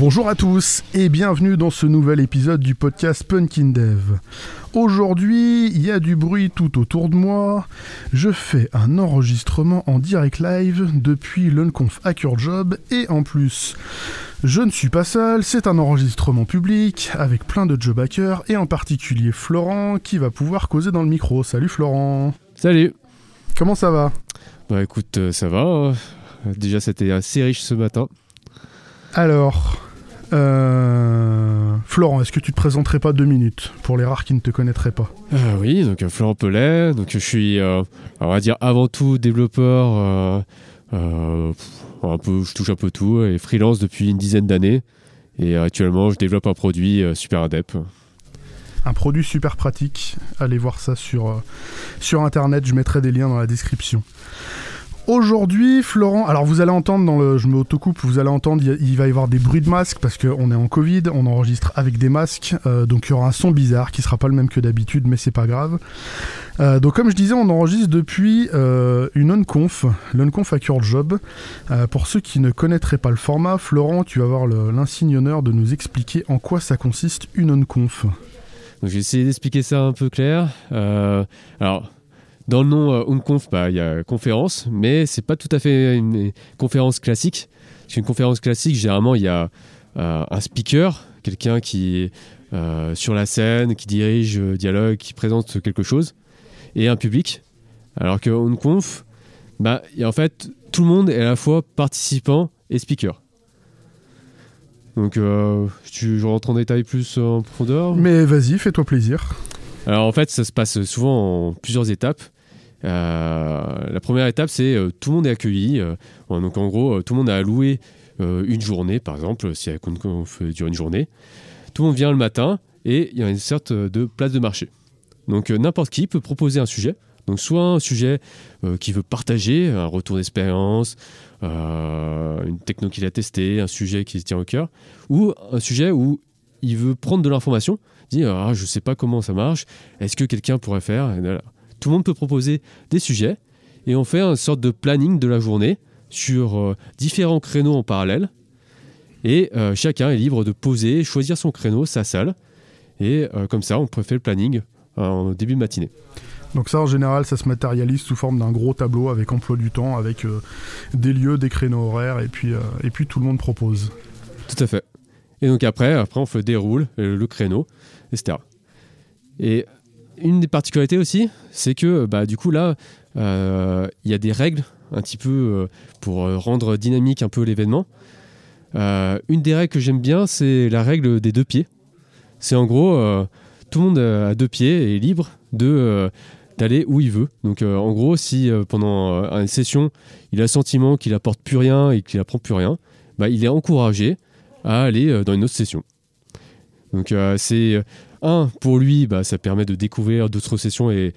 Bonjour à tous et bienvenue dans ce nouvel épisode du podcast Punkin Dev. Aujourd'hui, il y a du bruit tout autour de moi. Je fais un enregistrement en direct live depuis l'Unconf Hacker Job et en plus, je ne suis pas seul, c'est un enregistrement public avec plein de job hackers et en particulier Florent qui va pouvoir causer dans le micro. Salut Florent. Salut. Comment ça va? Bah écoute, euh, ça va. Euh, Déjà, c'était assez riche ce matin. Alors, euh, Florent, est-ce que tu te présenterais pas deux minutes pour les rares qui ne te connaîtraient pas? Euh, oui, donc euh, Florent Pellet. Donc je suis, euh, on va dire avant tout développeur. un peu, je touche un peu tout et freelance depuis une dizaine d'années. Et actuellement, je développe un produit super adep. Un produit super pratique. Allez voir ça sur, sur internet, je mettrai des liens dans la description. Aujourd'hui, Florent, alors vous allez entendre dans le, je me autocoupe, vous allez entendre, il va y avoir des bruits de masques parce qu'on est en Covid, on enregistre avec des masques, euh, donc il y aura un son bizarre qui sera pas le même que d'habitude, mais c'est pas grave. Euh, donc comme je disais, on enregistre depuis euh, une unconf, l'unconf Hacker Job. Euh, pour ceux qui ne connaîtraient pas le format, Florent, tu vas avoir l'insigne honneur de nous expliquer en quoi ça consiste une unconf. Donc j'ai essayé d'expliquer ça un peu clair. Alors, dans le nom euh, bah, il y a conférence, mais c'est pas tout à fait une conférence classique. Parce qu'une conférence classique, généralement, il y a euh, un speaker, quelqu'un qui est euh, sur la scène, qui dirige, euh, dialogue, qui présente quelque chose, et un public. Alors que Unconf, bah, y a en fait, tout le monde est à la fois participant et speaker. Donc, euh, tu, je rentre en détail plus en profondeur? Mais vas-y, fais-toi plaisir. alors en fait, ça se passe souvent en plusieurs étapes. Euh, la première étape, c'est euh, tout le monde est accueilli. euh, donc en gros, tout le monde a alloué une journée, par exemple, si on dure une journée. Tout le monde vient le matin et il y a une sorte de place de marché. Donc n'importe qui peut proposer un sujet. Donc soit un sujet euh, qui veut partager, un retour d'expérience, une techno qu'il a testé, un sujet qui se tient au cœur, ou un sujet où il veut prendre de l'information, dire ah, je sais pas comment ça marche, est-ce que quelqu'un pourrait faire. Tout le monde peut proposer des sujets et on fait une sorte de planning de la journée sur euh, différents créneaux en parallèle. Et euh, chacun est libre de poser, choisir son créneau, sa salle. Et euh, comme ça, on préfère le planning en début de matinée. Donc ça, en général, ça se matérialise sous forme d'un gros tableau avec emploi du temps, avec des lieux, des créneaux horaires, et puis, et puis tout le monde propose. Tout à fait. Et donc après, après on fait déroule le créneau, etc. Et une des particularités aussi, c'est que bah, du coup là, euh, il y a des règles un petit peu euh, pour euh, rendre dynamique un peu l'événement. Euh, une des règles que j'aime bien, c'est la règle des deux pieds. C'est en gros, euh, tout le monde euh, à deux pieds est libre de euh, d'aller où il veut. Donc euh, en gros, si euh, pendant euh, une session, il a le sentiment qu'il apporte plus rien et qu'il apprend plus rien, bah, il est encouragé à aller euh, dans une autre session. Donc euh, c'est euh, un pour lui, bah, ça permet de découvrir d'autres sessions et,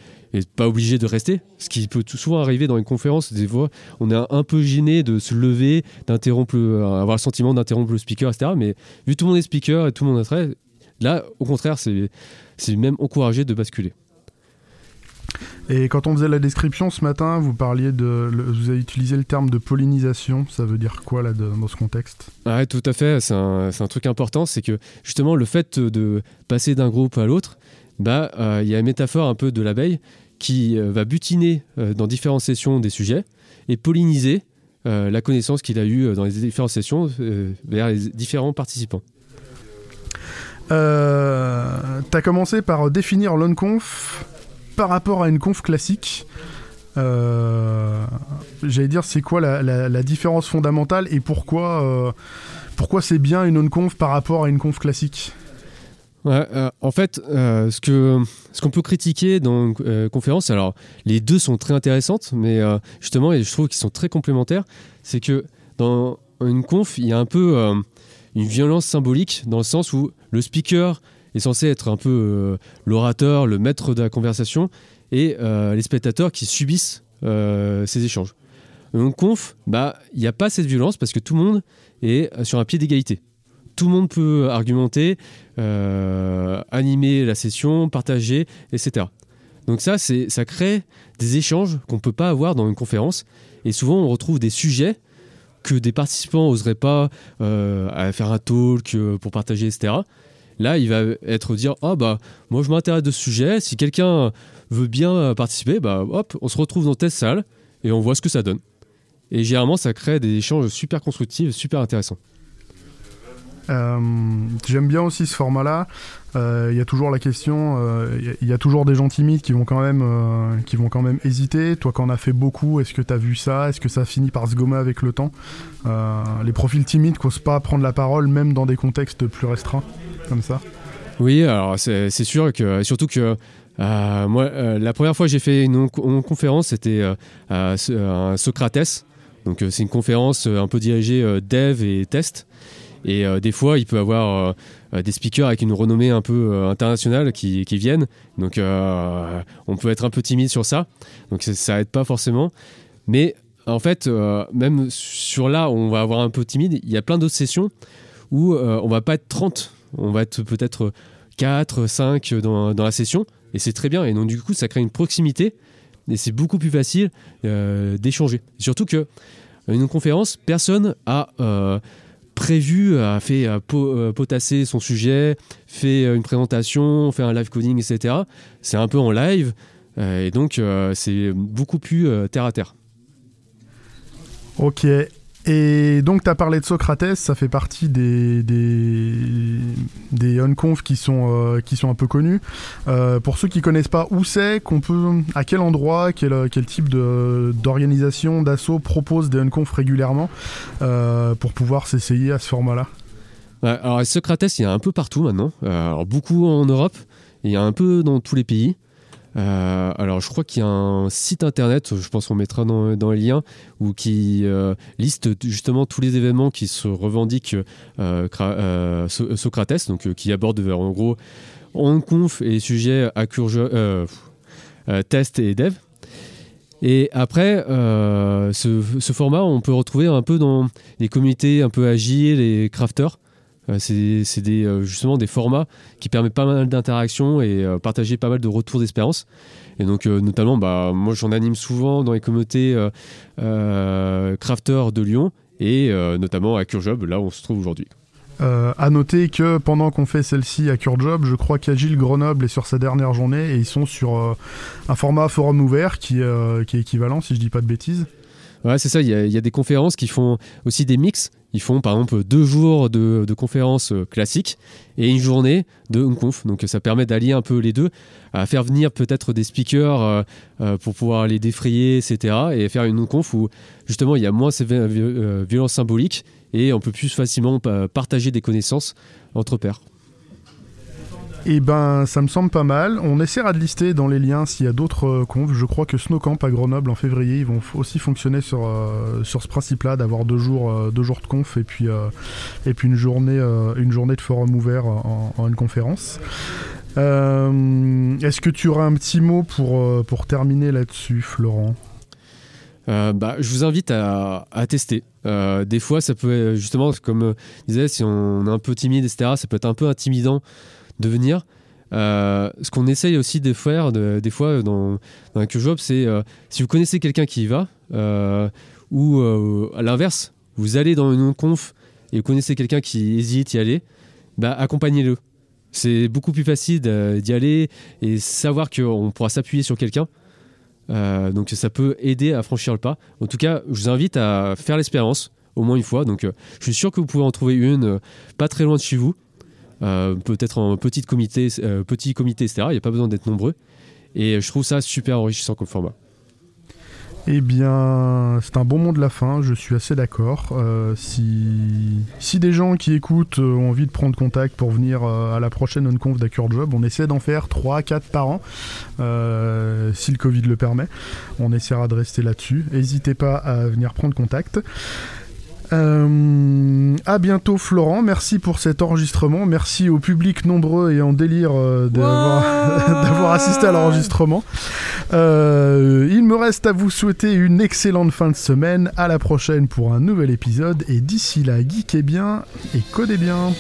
pas obligé de rester. Ce qui peut tout souvent arriver dans une conférence, des fois on est un, peu gêné de se lever, d'interrompre, le- avoir le sentiment d'interrompre le speaker, etc. Mais vu tout le monde est speaker et tout le monde est très, là au contraire c'est même encouragé de basculer. Et quand on faisait la description ce matin, vous parliez de, vous avez utilisé le terme de pollinisation. Ça veut dire quoi là de- dans ce contexte? Ouais, tout à fait. C'est un, c'est un truc important, c'est que justement le fait de passer d'un groupe à l'autre, bah, euh, il y a une métaphore un peu de l'abeille qui euh, va butiner euh, dans différentes sessions des sujets et polliniser la connaissance qu'il a eue dans les différentes sessions vers les différents participants. euh, T'as commencé par définir l'unconf par rapport à une conf classique. Euh, J'allais dire, c'est quoi la, différence fondamentale et pourquoi, euh, pourquoi c'est bien une unconf par rapport à une conf classique? Euh, en fait, ce que ce qu'on peut critiquer dans une conférence, alors les deux sont très intéressantes, mais justement, et je trouve qu'ils sont très complémentaires, c'est que dans une conf, il y a un peu une violence symbolique dans le sens où le speaker est censé être un peu euh, l'orateur, le maître de la conversation, et euh, les spectateurs qui subissent euh, ces échanges. Une conf, bah, il n'y a pas cette violence parce que tout le monde est sur un pied d'égalité. Tout le monde peut argumenter, animer la session, partager, etc. Donc ça, ça crée des échanges qu'on ne peut pas avoir dans une conférence. Et souvent, on retrouve des sujets que des participants n'oseraient pas faire un talk pour partager, etc. Là, il va être dire ah bah moi je m'intéresse de ce sujet. Si quelqu'un veut bien participer, bah hop, on se retrouve dans telle salle et on voit ce que ça donne. Et généralement, ça crée des échanges super constructifs, super intéressants. Euh, j'aime bien aussi ce format-là. Euh, il y a toujours la question, euh, il y, a toujours des gens timides qui vont quand même, qui vont quand même hésiter. Toi, quand on a fait beaucoup, est-ce que tu as vu ça? Est-ce que ça finit par se gommer avec le temps? Les profils timides n'osent pas prendre la parole, même dans des contextes plus restreints, comme ça. Oui, alors c'est sûr que, surtout que moi, la première fois que j'ai fait une, conférence, c'était à Socrates. Donc c'est une conférence un peu dirigée dev et test. Et euh, des fois, il peut avoir euh, des speakers avec une renommée un peu euh, internationale qui, viennent. Donc, on peut être un peu timide sur ça. Donc, ça aide pas forcément. Mais en fait, même sur là, on va avoir un peu timide. Il y a plein d'autres sessions où on va pas être 30. On va être peut-être 4, 5 dans, la session. Et c'est très bien. Et donc, du coup, ça crée une proximité. Et c'est beaucoup plus facile d'échanger. Surtout que une conférence, personne a prévu, a fait euh, potasser son sujet, fait euh, une présentation, fait un live coding, etc. C'est un peu en live, euh, et donc c'est beaucoup plus terre à terre. Ok, et donc, tu as parlé de Socrates, ça fait partie des, des, des qui sont, euh, qui sont un peu connus. Euh, pour ceux qui connaissent pas, où c'est qu'on peut, à quel endroit, quel, quel type d'organisation, d'assaut propose des unconf régulièrement euh, pour pouvoir s'essayer à ce format-là? Alors, Socrates, il y a un peu partout maintenant. alors, beaucoup en Europe, il y a un peu dans tous les pays. Euh, alors, je crois qu'il y a un site internet, je pense qu'on mettra dans, dans, les liens, où qui euh, liste justement tous les événements qui se revendiquent euh, Socrates, donc qui aborde en gros en conf et sujets test et dev. Et après, ce, ce, format, on peut retrouver un peu dans les communautés un peu agiles et crafters. Euh, c'est euh, justement des formats qui permettent pas mal d'interactions et euh, partager pas mal de retours d'expérience. Et donc, notamment, bah, moi, j'en anime souvent dans les communautés crafters de Lyon et notamment à CureJob, là où on se trouve aujourd'hui. Euh, à noter que pendant qu'on fait celle-ci à CureJob, je crois qu'Agile Grenoble est sur sa dernière journée et ils sont sur un format forum ouvert qui, qui, est équivalent, si je dis pas de bêtises. Ouais, c'est ça. Il y, a des conférences qui font aussi des mix. Ils font par exemple deux jours de, conférences euh, classiques et une journée de conf. Donc ça permet d'allier un peu les deux, à faire venir peut-être des speakers euh, euh, pour pouvoir les défrayer, etc. Et faire une conf où justement il y a moins ces violences symboliques et on peut plus facilement partager des connaissances entre pairs. Eh ben, ça me semble pas mal. On essaiera de lister dans les liens s'il y a d'autres euh, confs. Je crois que Snowcamp à Grenoble en février, ils vont aussi fonctionner sur, euh, sur ce principe-là, d'avoir deux jours, euh, deux jours de conf et puis, et puis une, journée, une journée de forum ouvert en, une conférence. Est-ce que tu auras un petit mot pour, pour terminer là-dessus, Florent? Bah, je vous invite à, à tester. des fois, ça peut justement, comme je disais, si on est un peu timide, etc., ça peut être un peu intimidant de venir. Euh, ce qu'on essaye aussi de faire des fois dans, dans un job, c'est euh, si vous connaissez quelqu'un qui y va, euh, ou à l'inverse, vous allez dans une conf et vous connaissez quelqu'un qui hésite y aller, bah, accompagnez-le. C'est beaucoup plus facile d'y aller et savoir qu'on pourra s'appuyer sur quelqu'un. donc ça peut aider à franchir le pas. En tout cas, je vous invite à faire l'expérience au moins une fois. Donc je suis sûr que vous pouvez en trouver une pas très loin de chez vous. Euh, peut-être en petit comité, euh, petit comité, etc. Il n'y a pas besoin d'être nombreux. Et je trouve ça super enrichissant comme format. Eh bien, c'est un bon mot de la fin, je suis assez d'accord. Euh, si, des gens qui écoutent ont envie de prendre contact pour venir à la prochaine on-conf Job, on essaie d'en faire 3-4 par an, si le Covid le permet. On essaiera de rester là-dessus. N'hésitez pas à venir prendre contact. Euh, à bientôt Florent, merci pour cet enregistrement, merci au public nombreux et en délire euh, d'avoir assisté à l'enregistrement. Euh, il me reste à vous souhaiter une excellente fin de semaine, à la prochaine pour un nouvel épisode et d'ici là, geekez bien et codez bien.